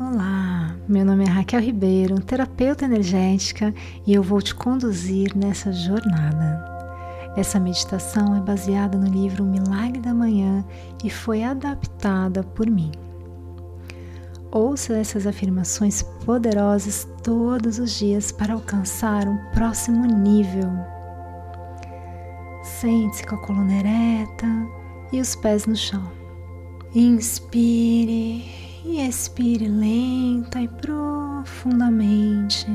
Olá, meu nome é Raquel Ribeiro, terapeuta energética, e eu vou te conduzir nessa jornada. Essa meditação é baseada no livro Milagre da Manhã e foi adaptada por mim. Ouça essas afirmações poderosas todos os dias para alcançar um próximo nível. Sente-se com a coluna ereta e os pés no chão. Inspire e expire lenta e profundamente,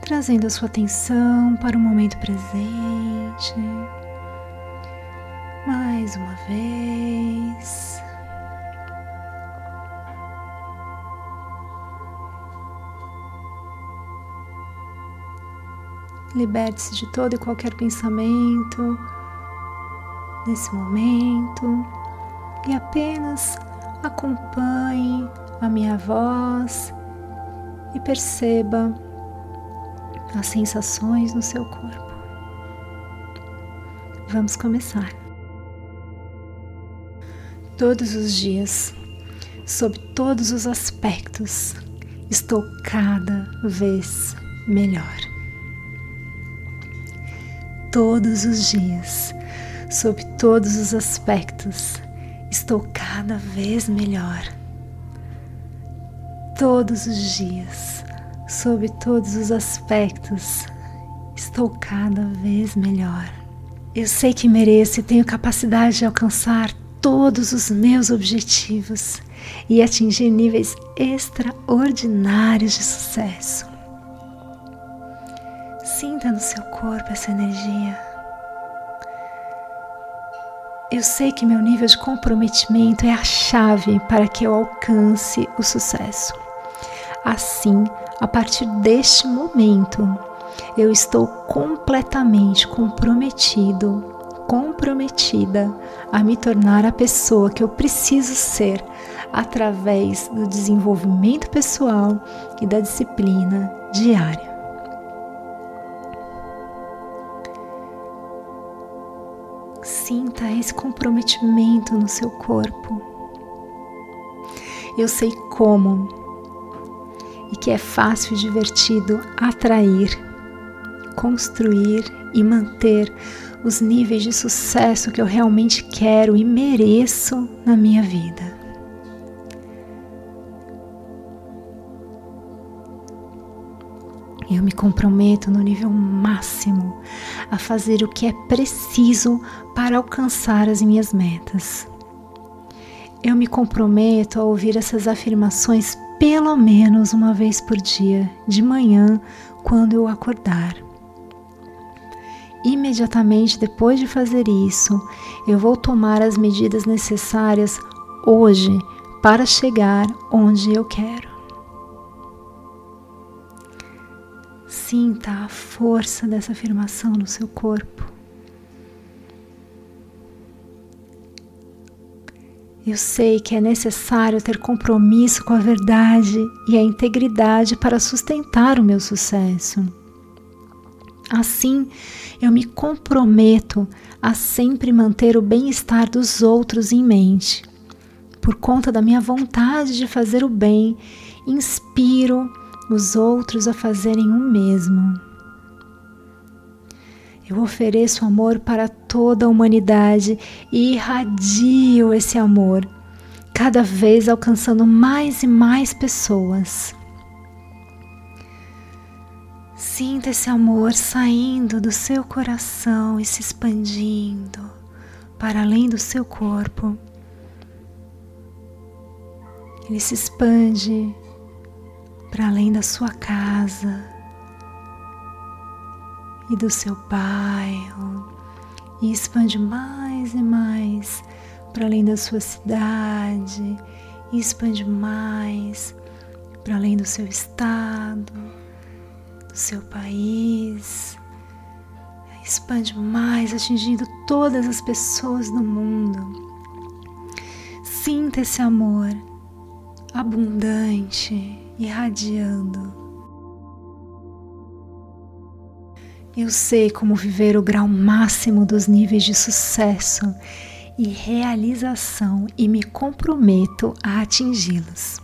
trazendo a sua atenção para o momento presente. Mais uma vez. Liberte-se de todo e qualquer pensamento nesse momento e apenas acompanhe a minha voz e perceba as sensações no seu corpo. Vamos começar. Todos os dias, sob todos os aspectos, estou cada vez melhor. Todos os dias, sob todos os aspectos, estou cada vez melhor. Todos os dias, sob todos os aspectos, estou cada vez melhor. Eu sei que mereço e tenho capacidade de alcançar todos os meus objetivos e atingir níveis extraordinários de sucesso. Sinta no seu corpo essa energia. Eu sei que meu nível de comprometimento é a chave para que eu alcance o sucesso. Assim, a partir deste momento, eu estou completamente comprometido, comprometida a me tornar a pessoa que eu preciso ser através do desenvolvimento pessoal e da disciplina diária. Esse comprometimento no seu corpo. Eu sei como e que é fácil e divertido atrair, construir e manter os níveis de sucesso que eu realmente quero e mereço na minha vida. Eu me comprometo no nível máximo a fazer o que é preciso para alcançar as minhas metas. Eu me comprometo a ouvir essas afirmações pelo menos uma vez por dia, de manhã, quando eu acordar. Imediatamente depois de fazer isso, eu vou tomar as medidas necessárias hoje para chegar onde eu quero. Sinta a força dessa afirmação no seu corpo. Eu sei que é necessário ter compromisso com a verdade e a integridade para sustentar o meu sucesso. Assim, eu me comprometo a sempre manter o bem-estar dos outros em mente. Por conta da minha vontade de fazer o bem, inspiro os outros a fazerem o mesmo. Eu ofereço amor para toda a humanidade e irradio esse amor, cada vez alcançando mais e mais pessoas. Sinta esse amor saindo do seu coração e se expandindo para além do seu corpo. Ele se expande para além da sua casa e do seu bairro e expande mais e mais para além da sua cidade e expande mais para além do seu estado, do seu país. Expande mais, atingindo todas as pessoas do mundo. Sinta esse amor abundante irradiando. Eu sei como viver o grau máximo dos níveis de sucesso e realização e me comprometo a atingi-los.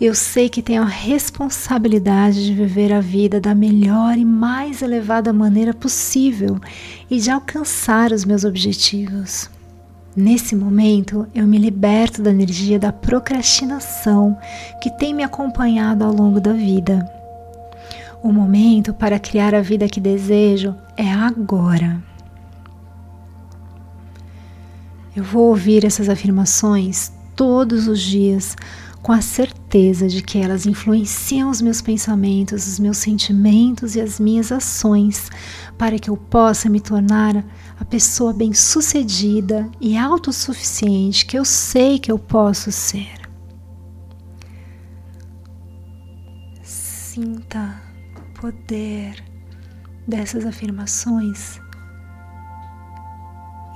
Eu sei que tenho a responsabilidade de viver a vida da melhor e mais elevada maneira possível e de alcançar os meus objetivos. Nesse momento, eu me liberto da energia da procrastinação que tem me acompanhado ao longo da vida. O momento para criar a vida que desejo é agora. Eu vou ouvir essas afirmações todos os dias com a certeza de que elas influenciam os meus pensamentos, os meus sentimentos e as minhas ações para que eu possa me tornar a pessoa bem-sucedida e autossuficiente que eu sei que eu posso ser. Sinta o poder dessas afirmações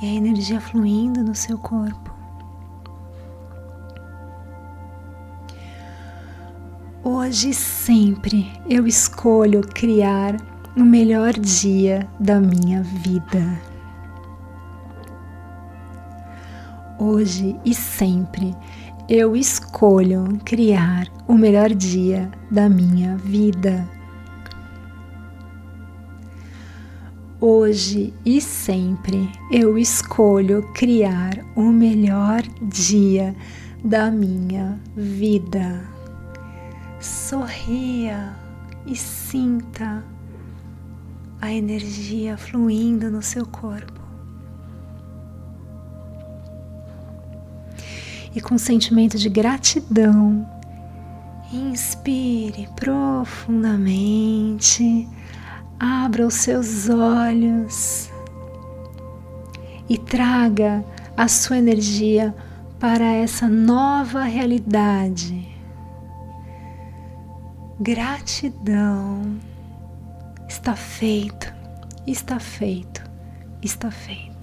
e a energia fluindo no seu corpo. Hoje sempre eu escolho criar o melhor dia da minha vida. Hoje e sempre eu escolho criar o melhor dia da minha vida. Hoje e sempre eu escolho criar o melhor dia da minha vida. Sorria e sinta a energia fluindo no seu corpo. E com sentimento de gratidão, inspire profundamente Abra os seus olhos e traga a sua energia para essa nova realidade. Gratidão. Está feito, está feito, está feito.